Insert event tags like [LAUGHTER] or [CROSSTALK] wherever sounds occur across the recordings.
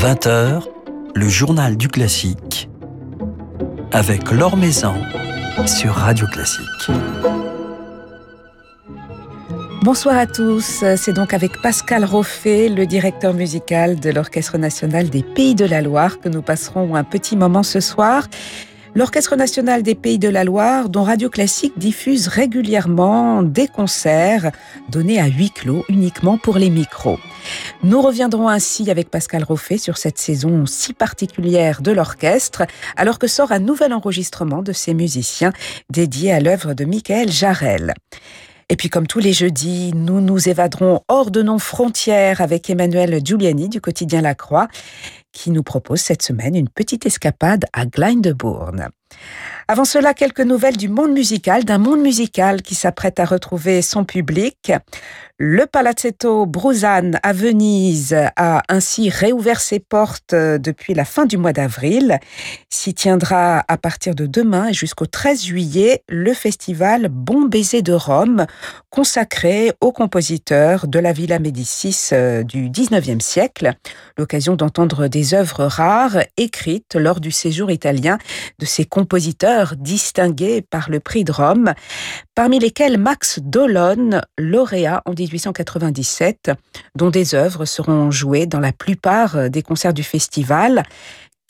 20h, le journal du classique avec Laure Maison sur Radio Classique. Bonsoir à tous, c'est donc avec Pascal Roffet, le directeur musical de l'Orchestre national des Pays de la Loire, que nous passerons un petit moment ce soir. L'Orchestre national des Pays de la Loire, dont Radio Classique diffuse régulièrement des concerts donnés à huis clos uniquement pour les micros. Nous reviendrons ainsi avec Pascal Roffet sur cette saison si particulière de l'orchestre, alors que sort un nouvel enregistrement de ces musiciens dédié à l'œuvre de Michael Jarel. Et puis comme tous les jeudis, nous nous évaderons hors de nos frontières avec Emmanuel Giuliani du quotidien La Croix qui nous propose cette semaine une petite escapade à Glyndebourne. Avant cela, quelques nouvelles du monde musical, d'un monde musical qui s'apprête à retrouver son public. Le Palazzetto Bruzane à Venise a ainsi réouvert ses portes euh, depuis la fin du mois d'avril. S'y tiendra à partir de demain et jusqu'au 13 juillet le festival Bon Baiser de Rome, consacré aux compositeurs de la Villa Médicis euh, du 19e siècle. L'occasion d'entendre des œuvres rares écrites lors du séjour italien de ces compositeurs distingués par le prix de Rome, parmi lesquels Max Dolon, lauréat en 1897, dont des œuvres seront jouées dans la plupart des concerts du festival.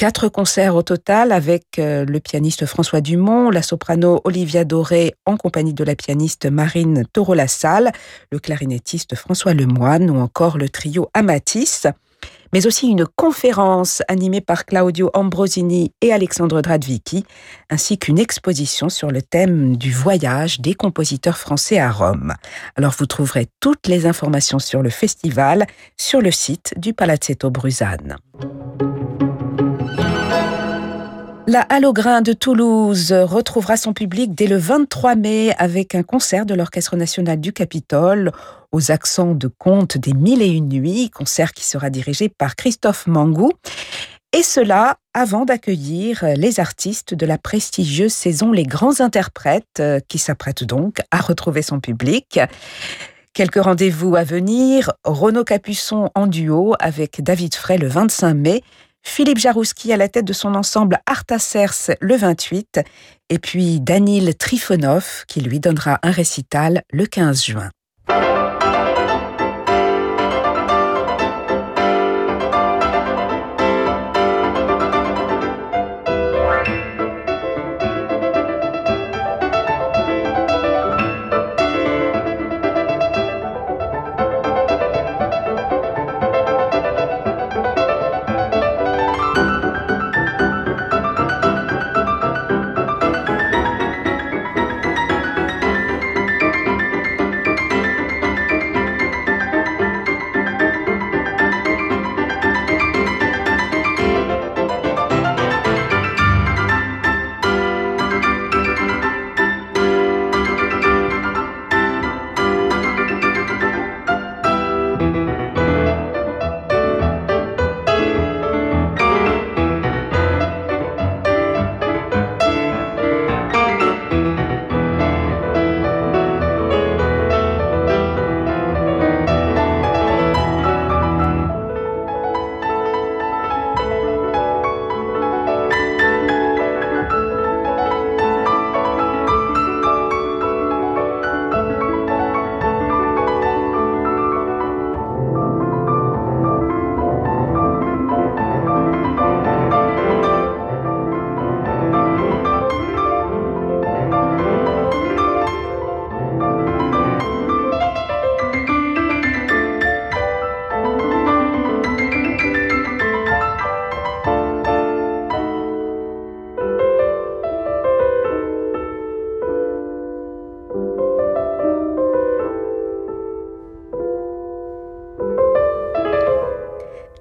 Quatre concerts au total avec euh, le pianiste François Dumont, la soprano Olivia Doré en compagnie de la pianiste Marine Toro-Lassalle, le clarinettiste François Lemoine ou encore le trio Amatis mais aussi une conférence animée par Claudio Ambrosini et Alexandre Dradvicki, ainsi qu'une exposition sur le thème du voyage des compositeurs français à Rome. Alors vous trouverez toutes les informations sur le festival sur le site du Palazzetto Bruzane. La Halograin de Toulouse retrouvera son public dès le 23 mai avec un concert de l'Orchestre national du Capitole aux accents de conte des Mille et une nuits, concert qui sera dirigé par Christophe Mangou. Et cela avant d'accueillir les artistes de la prestigieuse saison Les Grands Interprètes, qui s'apprêtent donc à retrouver son public. Quelques rendez-vous à venir. Renaud Capuçon en duo avec David Frey le 25 mai Philippe Jarouski à la tête de son ensemble Artasers le 28, et puis Danil Trifonov qui lui donnera un récital le 15 juin.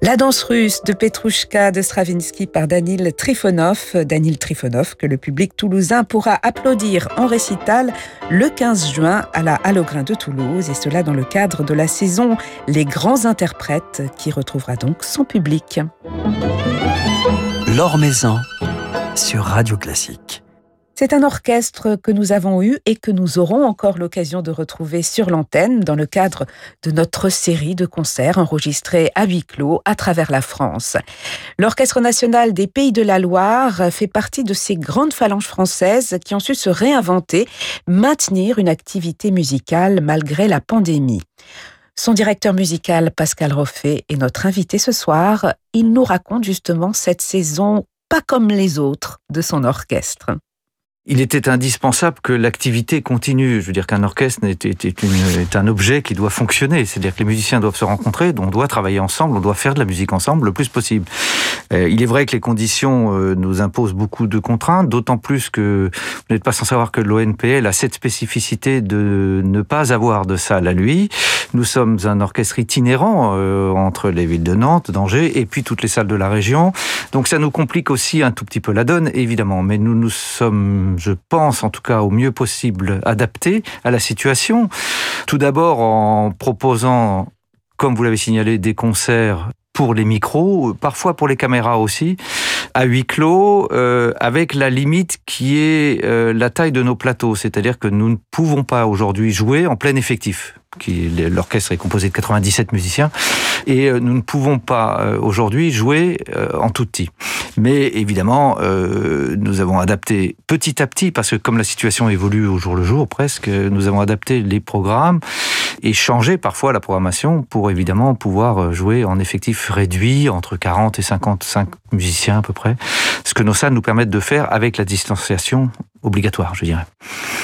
La danse russe de Petrouchka de Stravinsky par Danil Trifonov. Danil Trifonov que le public toulousain pourra applaudir en récital le 15 juin à la Halograin de Toulouse et cela dans le cadre de la saison Les Grands Interprètes qui retrouvera donc son public. Maison sur Radio Classique. C'est un orchestre que nous avons eu et que nous aurons encore l'occasion de retrouver sur l'antenne dans le cadre de notre série de concerts enregistrés à huis clos à travers la France. L'Orchestre national des Pays de la Loire fait partie de ces grandes phalanges françaises qui ont su se réinventer, maintenir une activité musicale malgré la pandémie. Son directeur musical, Pascal Roffet, est notre invité ce soir. Il nous raconte justement cette saison pas comme les autres de son orchestre il était indispensable que l'activité continue. Je veux dire qu'un orchestre est, est, un objet qui doit fonctionner. C'est-à-dire que les musiciens doivent se rencontrer, on doit travailler ensemble, on doit faire de la musique ensemble le plus possible. Euh, il est vrai que les conditions euh, nous imposent beaucoup de contraintes, d'autant plus que vous n'êtes pas sans savoir que l'ONPL a cette spécificité de ne pas avoir de salle à lui. Nous sommes un orchestre itinérant euh, entre les villes de Nantes, d'Angers et puis toutes les salles de la région. Donc ça nous complique aussi un tout petit peu la donne, évidemment. Mais nous nous sommes je pense en tout cas au mieux possible, adapté à la situation. Tout d'abord en proposant, comme vous l'avez signalé, des concerts pour les micros, parfois pour les caméras aussi, à huis clos, euh, avec la limite qui est euh, la taille de nos plateaux. C'est-à-dire que nous ne pouvons pas aujourd'hui jouer en plein effectif l'orchestre est composé de 97 musiciens, et euh, nous ne pouvons pas euh, aujourd'hui jouer euh, en tout petit. Mais évidemment, nous avons adapté petit à petit, parce que comme la situation évolue au jour le jour presque, nous avons adapté les programmes et changé parfois la programmation pour évidemment pouvoir jouer en effectif réduit, entre 40 et 55 musiciens à peu près, ce que nos salles nous permettent de faire avec la distanciation obligatoire, je dirais.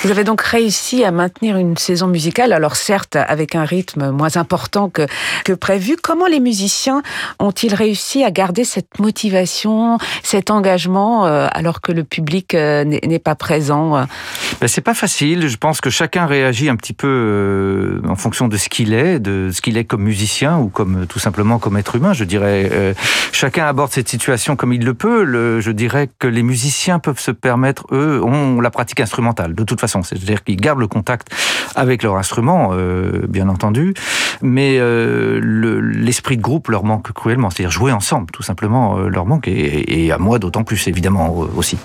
Vous avez donc réussi à maintenir une saison musicale, alors certes avec un rythme moins important que, que prévu. Comment les musiciens ont-ils réussi à garder cette motivation, cet engagement, euh, alors que le public euh, n'est pas présent euh? Ben, C'est pas facile. Je pense que chacun réagit un petit peu en fonction de ce qu'il est, de ce qu'il est comme musicien ou comme tout simplement comme être humain. Je dirais, chacun aborde cette situation comme il le peut. Le, je dirais que les musiciens peuvent se permettre, eux, ont la pratique instrumentale, de toute façon. C'est-à-dire qu'ils gardent le contact avec leur instrument, euh, bien entendu, mais euh, l'esprit de groupe leur manque cruellement. C'est-à-dire jouer ensemble, tout simplement, euh, leur manque, et à moi d'autant plus, évidemment, aussi.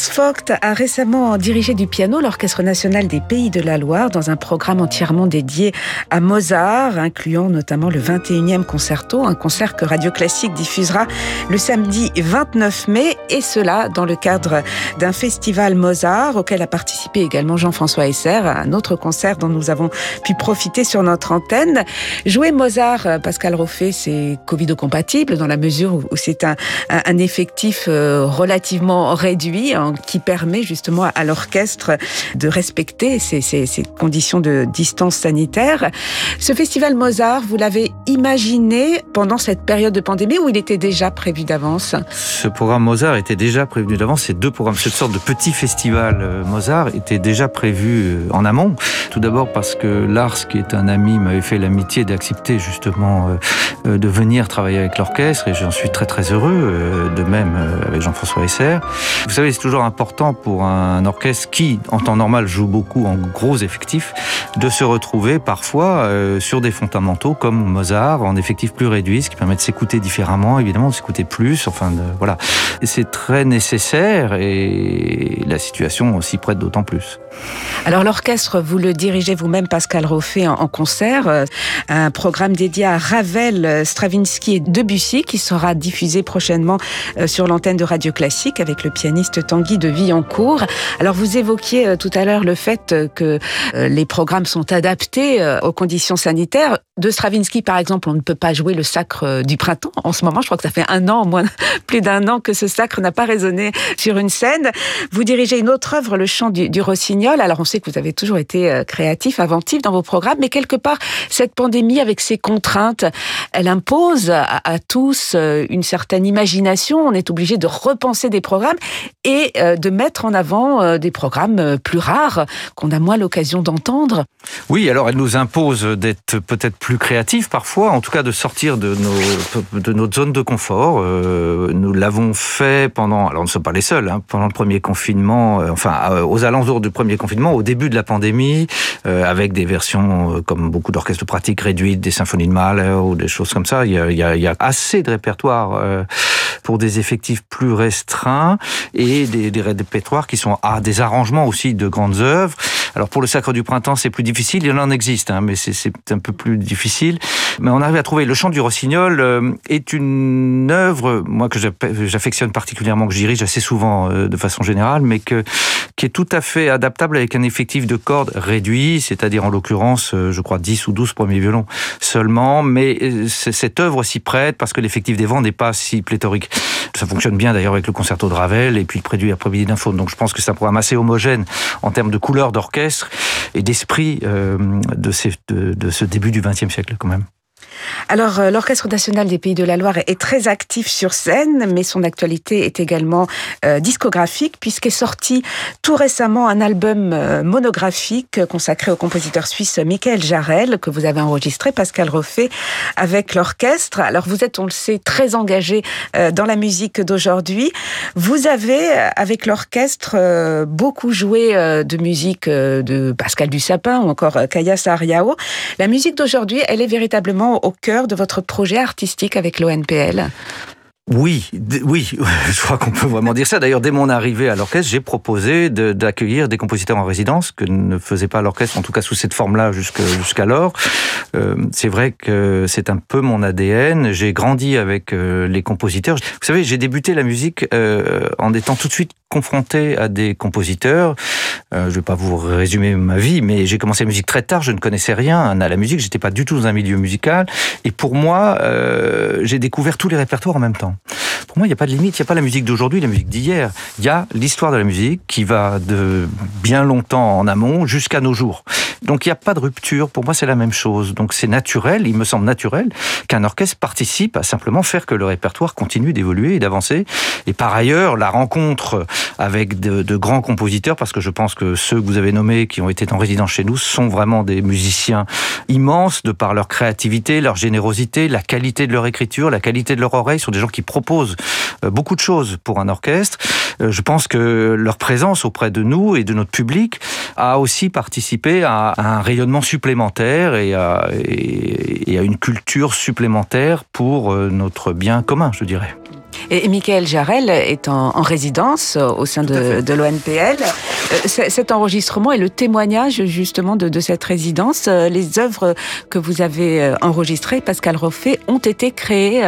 Lars Vogt a récemment dirigé du piano l'Orchestre national des Pays de la Loire dans un programme entièrement dédié à Mozart, incluant notamment le 21e concerto, un concert que Radio Classique diffusera le samedi 29 mai, et cela dans le cadre d'un festival Mozart auquel a participé également Jean-François Esser, un autre concert dont nous avons pu profiter sur notre antenne. Jouer Mozart, Pascal Roffet, c'est Covid-compatible dans la mesure où c'est un, effectif euh, relativement réduit Hein, qui permet justement à l'orchestre de respecter ces, ces, conditions de distance sanitaire. Ce festival Mozart, vous l'avez imaginé pendant cette période de pandémie ou il était déjà prévu d'avance? Ce programme Mozart était déjà prévu d'avance. Ces deux programmes, cette sorte de petit festival euh, Mozart était déjà prévu euh, en amont. Tout d'abord parce que Lars, qui est un ami, m'avait fait l'amitié d'accepter justement euh, de venir travailler avec l'orchestre et j'en suis très très heureux. De même avec Jean-François Esser. Vous savez, c'est toujours important pour un orchestre qui, en temps normal, joue beaucoup en gros effectifs, de se retrouver parfois euh, sur des fondamentaux comme Mozart, en effectifs plus réduits, ce qui permet de s'écouter différemment, évidemment, de s'écouter plus. Enfin, de, voilà. C'est très nécessaire et la situation s'y prête d'autant plus. Alors l'orchestre, vous le dirigez vous-même, Pascal Roffet, en concert, euh, un programme dédié à Ravel, Stravinsky et Debussy qui sera diffusé prochainement euh, sur l'antenne de Radio Classique avec le pianiste Tanguy de Villancourt. Alors vous évoquiez euh, tout à l'heure le fait que les programmes sont adaptés aux conditions sanitaires. De Stravinsky, par exemple, on ne peut pas jouer le sacre du printemps. En ce moment, je crois que ça fait un an, moins [LAUGHS] plus d'un an que ce sacre n'a pas résonné sur une scène. Vous dirigez une autre œuvre, le chant du, Rossignol. Alors on sait que vous avez toujours été euh, créatif, inventif dans vos programmes, mais quelque part, cette pandémie avec ses contraintes, elle impose à, tous euh, une certaine imagination. On est obligé de repenser des programmes et euh, de mettre en avant des programmes plus rares qu'on a moins l'occasion d'entendre. Oui, alors elle nous impose d'être peut-être plus créatifs parfois, en tout cas de sortir de, nos, de notre zone de confort. nous l'avons fait pendant, alors on ne sommes pas les seuls, hein, pendant le premier confinement, enfin aux alentours du premier confinement, au début de la pandémie, euh, avec des versions euh, comme beaucoup d'orchestres pratiques réduites, des symphonies de Mahler ou des choses comme ça. Il y a, il y a, assez de répertoire euh, pour des effectifs plus restreints et des, des répertoires qui sont à des arrangements aussi de grandes œuvres. Alors pour le Sacre du Printemps, c'est plus difficile. Il en existe, hein, mais c'est un peu plus difficile. Mais on arrive à trouver le chant du Rossignol euh, est une œuvre, moi que j'affectionne particulièrement, que je dirige assez souvent euh, de façon générale, mais qui est tout à fait adaptable avec un effectif de cordes réduit, c'est-à-dire en l'occurrence, euh, je crois 10 ou 12 premiers violons seulement. Mais cette œuvre s'y prête parce que l'effectif des vents n'est pas si pléthorique. Ça fonctionne bien d'ailleurs avec le concerto de Ravel et puis le prélude après-midi d'info. Donc je pense que c'est un programme assez homogène en termes de couleur d'orchestre et d'esprit euh, de, de, de ce début du XXe siècle quand même. Alors, euh, l'Orchestre national des Pays de la Loire est très actif sur scène, mais son actualité est également euh, discographique, puisqu'est sorti tout récemment un album euh, monographique consacré au compositeur suisse Michael Jarel, que vous avez enregistré, Pascal Roffet, avec l'orchestre. Alors, vous êtes, on le sait, très engagé dans la musique d'aujourd'hui. Vous avez, avec l'orchestre, beaucoup joué de musique de Pascal Dussapin ou encore Kaya Sariao. La musique d'aujourd'hui, elle est véritablement au cœur de votre projet artistique avec l'ONPL oui, oui, [LAUGHS] je crois qu'on peut vraiment dire ça. D'ailleurs, dès mon arrivée à l'orchestre, j'ai proposé d'accueillir des compositeurs en résidence que ne faisait pas l'orchestre, en tout cas sous cette forme-là jusqu'alors. Euh, c'est vrai que c'est un peu mon ADN. J'ai grandi avec euh, les compositeurs. Vous savez, j'ai débuté la musique euh, en étant tout de suite confronté à des compositeurs. Je vais pas vous résumer ma vie, mais j'ai commencé la musique très tard. Je ne connaissais rien à la musique. J'étais pas du tout dans un milieu musical. Et pour moi, j'ai découvert tous les répertoires en même temps. Pour moi, il n'y a pas de limite. Il n'y a pas la musique d'aujourd'hui, la musique d'hier. Il y a l'histoire de la musique qui va de bien longtemps en amont jusqu'à nos jours. Donc il n'y a pas de rupture. Pour moi, c'est la même chose. Donc c'est naturel, il me semble naturel, qu'un orchestre participe à simplement faire que le répertoire continue d'évoluer et d'avancer. Et par ailleurs, la rencontre avec de, grands compositeurs, parce que je pense que ceux que vous avez nommés, qui ont été en résidence chez nous, sont vraiment des musiciens immenses de par leur créativité, leur générosité, la qualité de leur écriture, la qualité de leur oreille, sont des gens qui proposent euh, beaucoup de choses pour un orchestre. Euh, je pense que leur présence auprès de nous et de notre public a aussi participé à un rayonnement supplémentaire et à, et à une culture supplémentaire pour euh, notre bien commun, je dirais. Et, Michael Jarel est en, résidence au sein de, de l'ONPL. Cet enregistrement est le témoignage justement de, de cette résidence. Les œuvres que vous avez enregistrées, Pascal Roffet, ont été créées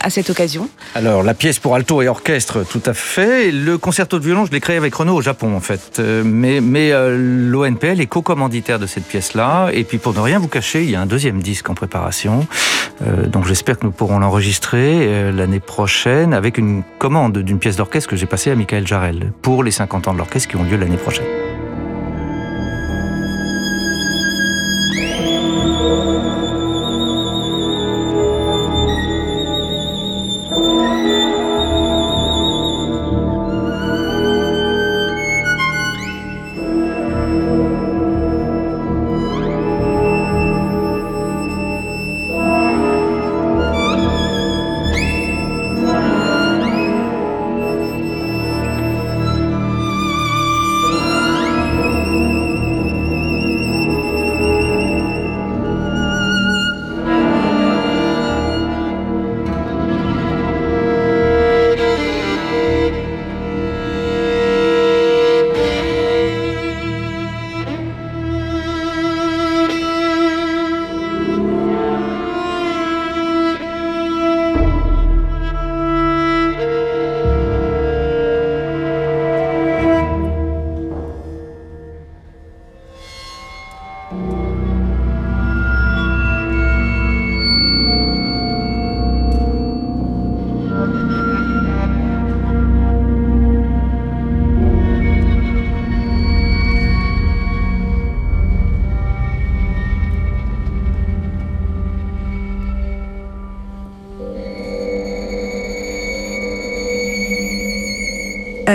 à cette occasion Alors, la pièce pour alto et orchestre, tout à fait. Le concerto de violon, je l'ai créé avec Renaud au Japon, en fait. Euh, mais, mais euh, l'ONPL est co-commanditaire de cette pièce-là. Et puis, pour ne rien vous cacher, il y a un deuxième disque en préparation. Euh, donc, j'espère que nous pourrons l'enregistrer l'année prochaine avec une commande d'une pièce d'orchestre que j'ai passée à Michael Jarel pour les 50 ans de l'orchestre qui ont lieu l'année prochaine.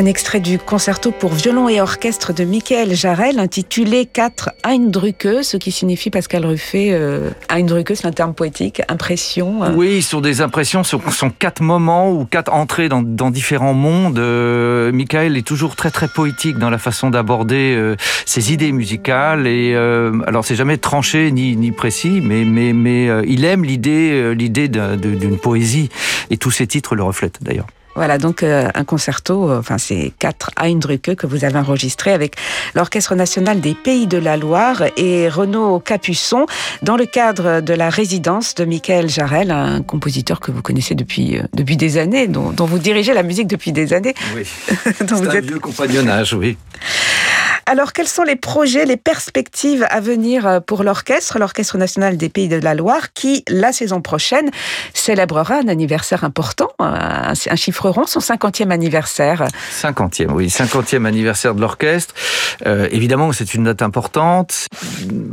Un extrait du concerto pour violon et orchestre de Michael Jarel intitulé 4 Eindrücke, ce qui signifie Pascal Ruffet, euh, Eindrücke c'est un terme poétique, impression. Euh. Oui, sur des impressions, ce sont quatre moments ou quatre entrées dans, différents mondes. Euh, Michael est toujours très très poétique dans la façon d'aborder euh, ses idées musicales et alors c'est jamais tranché ni, ni précis, mais, mais, mais il aime l'idée l'idée d'une poésie et tous ses titres le reflètent d'ailleurs. Voilà, donc euh, un concerto, euh, enfin c'est quatre Eindrücke que vous avez enregistré avec l'Orchestre national des Pays de la Loire et Renaud Capuçon dans le cadre de la résidence de Michael Jarel, un compositeur que vous connaissez depuis, euh, depuis des années, dont, dont, vous dirigez la musique depuis des années. Oui, [LAUGHS] c'est un êtes... vieux compagnonnage, oui. Alors, quels sont les projets, les perspectives à venir euh, pour l'orchestre, l'Orchestre national des Pays de la Loire, qui, la saison prochaine, célébrera un anniversaire important, euh, un chiffre rond, son 50e anniversaire? 50e, oui, 50e anniversaire de l'orchestre. Euh, évidemment, c'est une date importante.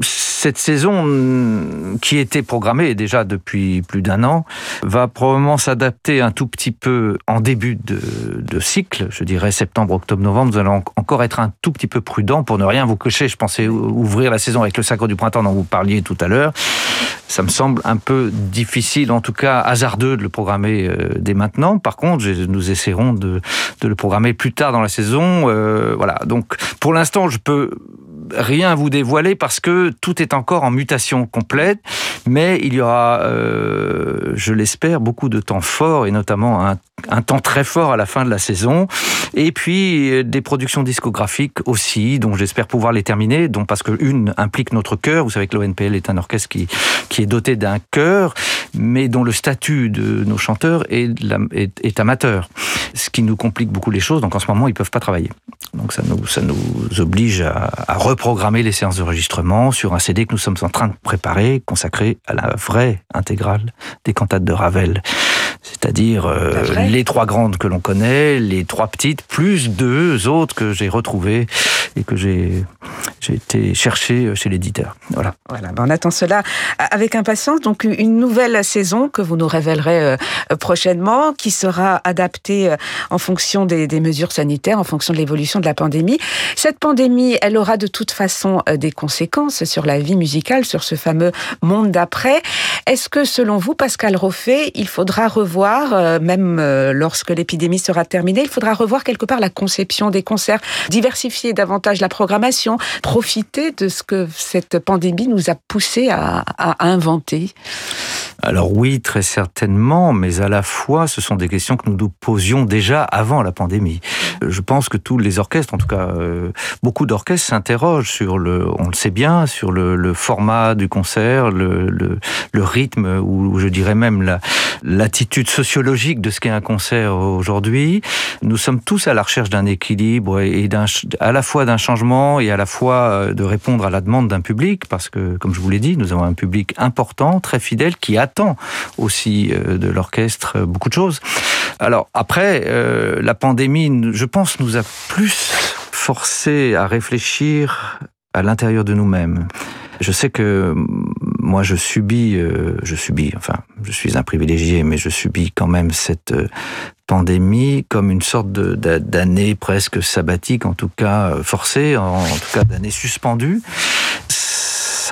Cette saison, mm, qui était programmée déjà depuis plus d'un an, va probablement s'adapter un tout petit peu en début de, de cycle, je dirais septembre, octobre, novembre. Nous allons encore être un tout petit peu prudents pour ne rien vous cocher. Je pensais ouvrir la saison avec le Sacre du Printemps dont vous parliez tout à l'heure. Ça me semble un peu difficile, en tout cas hasardeux, de le programmer euh, dès maintenant. Par contre, nous essaierons de, le programmer plus tard dans la saison. Euh, voilà. Donc, pour l'instant, je peux rien vous dévoiler parce que tout est encore en mutation complète, mais il y aura, euh, je l'espère, beaucoup de temps fort et notamment un, temps très fort à la fin de la saison. Et puis euh, des productions discographiques aussi, dont j'espère pouvoir les terminer, dont parce que une implique notre chœur. Vous savez que l'ONPL est un orchestre qui, qui est doté d'un chœur, mais dont le statut de nos chanteurs est, est, amateur, ce qui nous complique beaucoup les choses. Donc en ce moment, ils peuvent pas travailler. Donc ça nous, ça nous oblige à, à reprogrammer les séances d'enregistrement sur un CD que nous sommes en train de préparer, consacré à la vraie intégrale des cantates de Ravel. C'est-à-dire euh, les trois grandes que l'on connaît, les trois petites, plus deux autres que j'ai retrouvées et que j'ai été chercher chez l'éditeur. Voilà. Voilà. Ben on attend cela avec impatience. Donc une nouvelle saison que vous nous révélerez euh, prochainement, qui sera adaptée euh, en fonction des, des mesures sanitaires, en fonction de l'évolution de la pandémie. Cette pandémie, elle aura de toute façon des conséquences sur la vie musicale, sur ce fameux monde d'après. Est-ce que selon vous, Pascal Roffet, il faudra revoir, même lorsque l'épidémie sera terminée, il faudra revoir quelque part la conception des concerts, diversifier davantage la programmation, profiter de ce que cette pandémie nous a poussé à, inventer Alors oui, très certainement, mais à la fois, ce sont des questions que nous nous posions déjà avant la pandémie. Je pense que tous les orchestres, en tout cas euh, beaucoup d'orchestres, s'interrogent sur le, on le sait bien, sur le, le format du concert, le, le, le rythme, ou je dirais même la, l'attitude sociologique de ce qu'est un concert aujourd'hui. Nous sommes tous à la recherche d'un équilibre et d'un, à la fois d'un changement et à la fois euh, de répondre à la demande d'un public, parce que, comme je vous l'ai dit, nous avons un public important, très fidèle, qui attend aussi euh, de l'orchestre beaucoup de choses. Alors après, euh, la pandémie, je pense, nous a plus forcé à réfléchir à l'intérieur de nous-mêmes. Je sais que moi, je subis, euh, je subis, enfin, je suis un privilégié, mais je subis quand même cette euh, pandémie comme une sorte d'année presque sabbatique, en tout cas forcée, en, tout cas d'année suspendue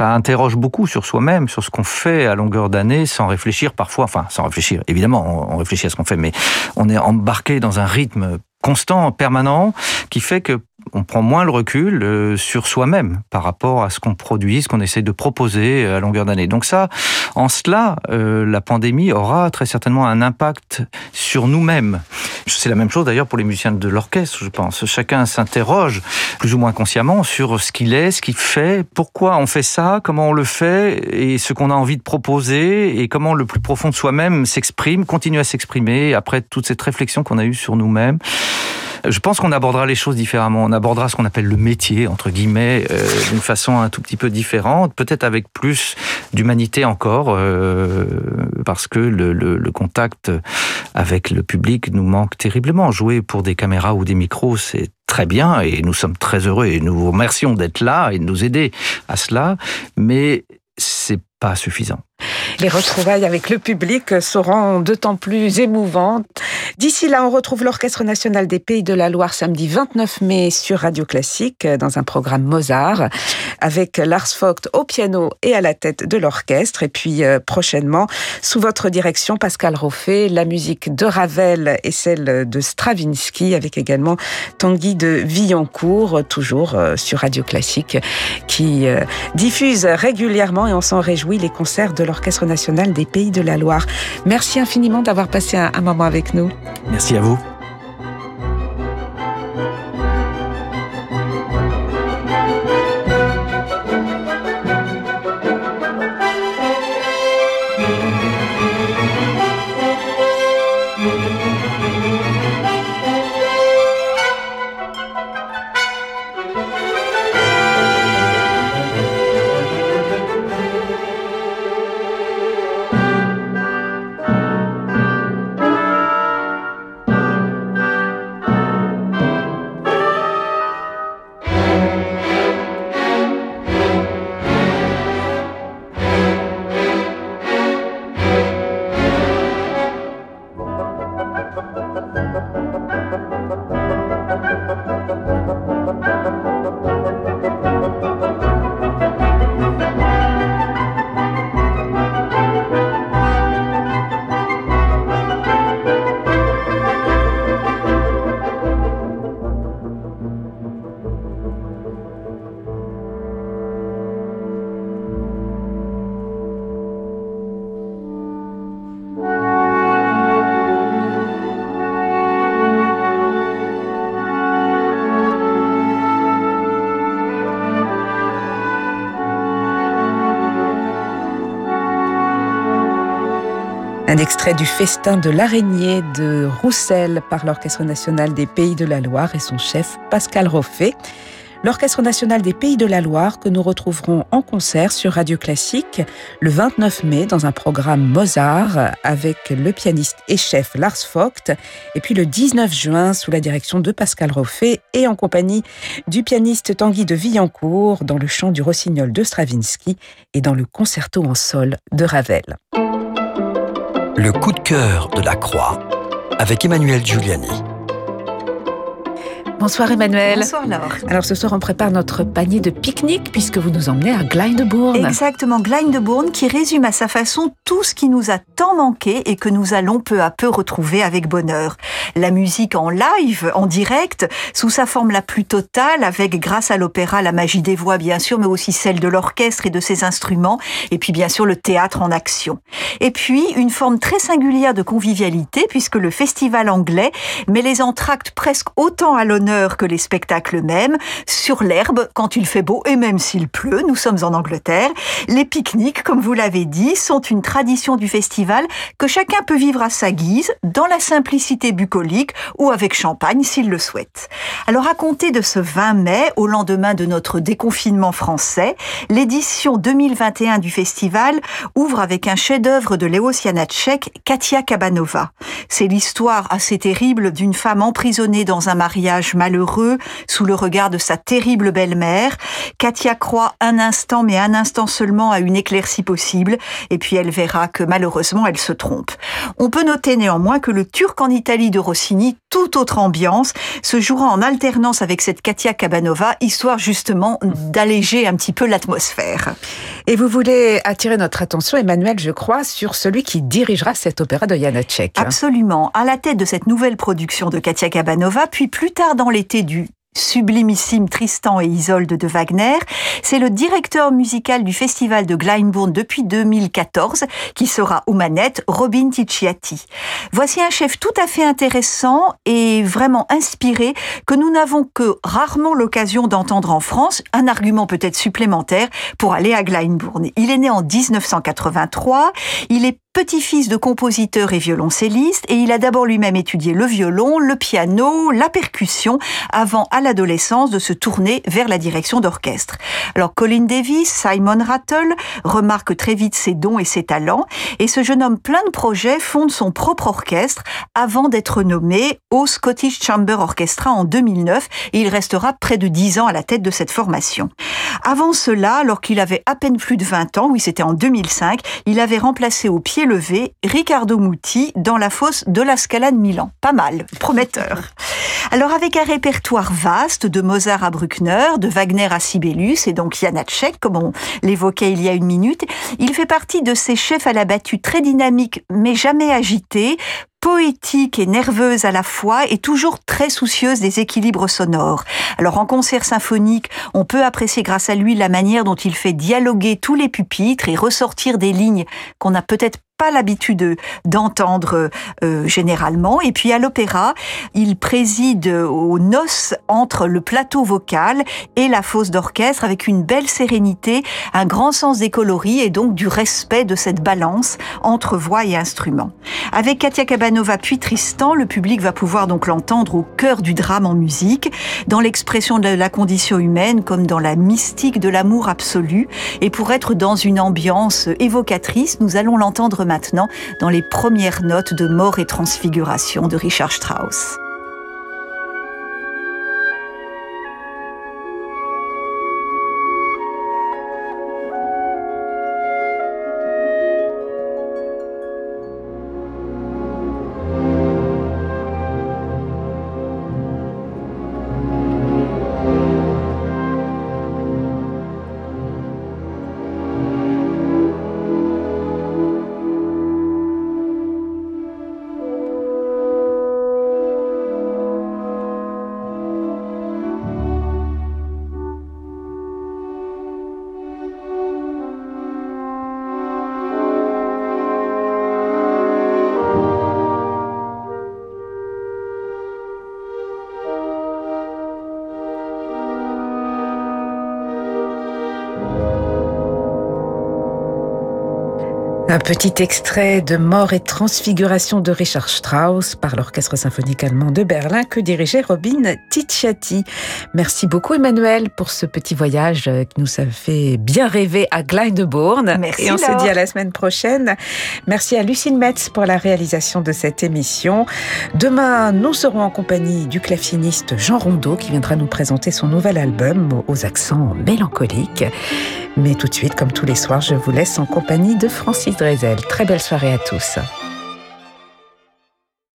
ça interroge beaucoup sur soi-même, sur ce qu'on fait à longueur d'année, sans réfléchir parfois, enfin sans réfléchir, évidemment, on, réfléchit à ce qu'on fait, mais on est embarqué dans un rythme constant, permanent, qui fait que on prend moins le recul euh, sur soi-même par rapport à ce qu'on produit, ce qu'on essaie de proposer euh, à longueur d'année. Donc ça, en cela, euh, la pandémie aura très certainement un impact sur nous-mêmes. C'est la même chose d'ailleurs pour les musiciens de l'orchestre, je pense. Chacun s'interroge plus ou moins consciemment sur ce qu'il est, ce qu'il fait, pourquoi on fait ça, comment on le fait et ce qu'on a envie de proposer et comment le plus profond de soi-même s'exprime, continue à s'exprimer après toute cette réflexion qu'on a eue sur nous-mêmes. Je pense qu'on abordera les choses différemment. On abordera ce qu'on appelle le métier, entre guillemets, euh, d'une façon un tout petit peu différente, peut-être avec plus d'humanité encore, euh, parce que le, le, le, contact avec le public nous manque terriblement. Jouer pour des caméras ou des micros, c'est très bien et nous sommes très heureux et nous vous remercions d'être là et de nous aider à cela, mais c'est pas suffisant. Les retrouvailles avec le public seront d'autant plus émouvantes. D'ici là, on retrouve l'Orchestre national des Pays de la Loire samedi 29 mai sur Radio Classique dans un programme Mozart avec Lars Vogt au piano et à la tête de l'orchestre. Et puis euh, prochainement, sous votre direction, Pascal Roffet, la musique de Ravel et celle de Stravinsky avec également Tanguy de Villancourt, toujours euh, sur Radio Classique, qui euh, diffuse régulièrement et on s'en réjouit les concerts de l'Orchestre national des Pays de la Loire. Merci infiniment d'avoir passé un, un moment avec nous. Merci à vous. Un extrait du Festin de l'araignée de Roussel par l'Orchestre national des Pays de la Loire et son chef Pascal Roffet. L'Orchestre national des Pays de la Loire que nous retrouverons en concert sur Radio Classique le 29 mai dans un programme Mozart avec le pianiste et chef Lars Vogt et puis le 19 juin sous la direction de Pascal Roffet et en compagnie du pianiste Tanguy de Villancourt dans le chant du Rossignol de Stravinsky et dans le concerto en sol de Ravel. Le coup de cœur de la croix avec Emmanuel Giuliani. Bonsoir Emmanuel. Bonsoir Laure. Alors ce soir on prépare notre panier de pique-nique puisque vous nous emmenez à Glyndebourne. Exactement, Glyndebourne qui résume à sa façon tout ce qui nous a tant manqué et que nous allons peu à peu retrouver avec bonheur. La musique en live, en direct, sous sa forme la plus totale avec grâce à l'opéra la magie des voix bien sûr mais aussi celle de l'orchestre et de ses instruments et puis bien sûr le théâtre en action. Et puis une forme très singulière de convivialité puisque le festival anglais met les entractes presque autant à l'honneur que les spectacles eux-mêmes, sur l'herbe quand il fait beau et même s'il pleut, nous sommes en Angleterre. Les pique-niques, comme vous l'avez dit, sont une tradition du festival que chacun peut vivre à sa guise, dans la simplicité bucolique ou avec champagne s'il le souhaite. Alors à compter de ce 20 mai, au lendemain de notre déconfinement français, l'édition 2021 du festival ouvre avec un chef-d'œuvre de Léos Janacek, Katia Kabanova. C'est l'histoire assez terrible d'une femme emprisonnée dans un mariage malheureux sous le regard de sa terrible belle-mère. Katia croit un instant, mais un instant seulement, à une éclaircie possible, et puis elle verra que malheureusement elle se trompe. On peut noter néanmoins que le Turc en Italie de Rossini, toute autre ambiance, se jouera en alternance avec cette Katia Kabanova, histoire justement d'alléger un petit peu l'atmosphère. Et vous voulez attirer notre attention, Emmanuel, je crois, sur celui qui dirigera cet opéra de Janacek. Absolument. À la tête de cette nouvelle production de Katia Kabanova, puis plus tard dans l'été du sublimissime Tristan et Isolde de Wagner. C'est le directeur musical du festival de Glyndebourne depuis 2014 qui sera aux manettes, Robin Ticciati. Voici un chef tout à fait intéressant et vraiment inspiré que nous n'avons que rarement l'occasion d'entendre en France, un argument peut-être supplémentaire pour aller à Glyndebourne. Il est né en 1983, il est petit-fils de compositeur et violoncelliste et il a d'abord lui-même étudié le violon, le piano, la percussion avant l'adolescence de se tourner vers la direction d'orchestre. Alors Colin Davis, Simon Rattle remarquent très vite ses dons et ses talents et ce jeune homme plein de projets fonde son propre orchestre avant d'être nommé au Scottish Chamber Orchestra en 2009 et il restera près de dix ans à la tête de cette formation. Avant cela, alors qu'il avait à peine plus de 20 ans, oui c'était en 2005, il avait remplacé au pied levé Riccardo Muti dans la fosse de la Scala de Milan. Pas mal, prometteur. Alors avec un répertoire vaste de Mozart à Bruckner, de Wagner à Sibelius et donc Janacek, comme on l'évoquait il y a une minute, il fait partie de ces chefs à la battue très dynamique mais jamais agités, poétique et nerveuse à la fois et toujours très soucieuse des équilibres sonores. Alors en concert symphonique, on peut apprécier grâce à lui la manière dont il fait dialoguer tous les pupitres et ressortir des lignes qu'on n'a peut-être pas l'habitude d'entendre euh, généralement. Et puis à l'opéra, il préside aux noces entre le plateau vocal et la fosse d'orchestre avec une belle sérénité, un grand sens des coloris et donc du respect de cette balance entre voix et instrument. Avec Katia Kabanova puis Tristan, le public va pouvoir donc l'entendre au cœur du drame en musique, dans l'expression de la condition humaine comme dans la mystique de l'amour absolu. Et pour être dans une ambiance évocatrice, nous allons l'entendre maintenant dans les premières notes de Mort et Transfiguration de Richard Strauss. Un petit extrait de Mort et Transfiguration de Richard Strauss par l'Orchestre symphonique allemand de Berlin que dirigeait Robin Ticciati. Merci beaucoup Emmanuel pour ce petit voyage qui nous a fait bien rêver à Glyndebourne. Merci et on se dit à la semaine prochaine. Merci à Lucine Metz pour la réalisation de cette émission. Demain, nous serons en compagnie du claveciniste Jean Rondeau qui viendra nous présenter son nouvel album aux accents mélancoliques. Mais tout de suite, comme tous les soirs, je vous laisse en compagnie de Francis Drezel. Très belle soirée à tous.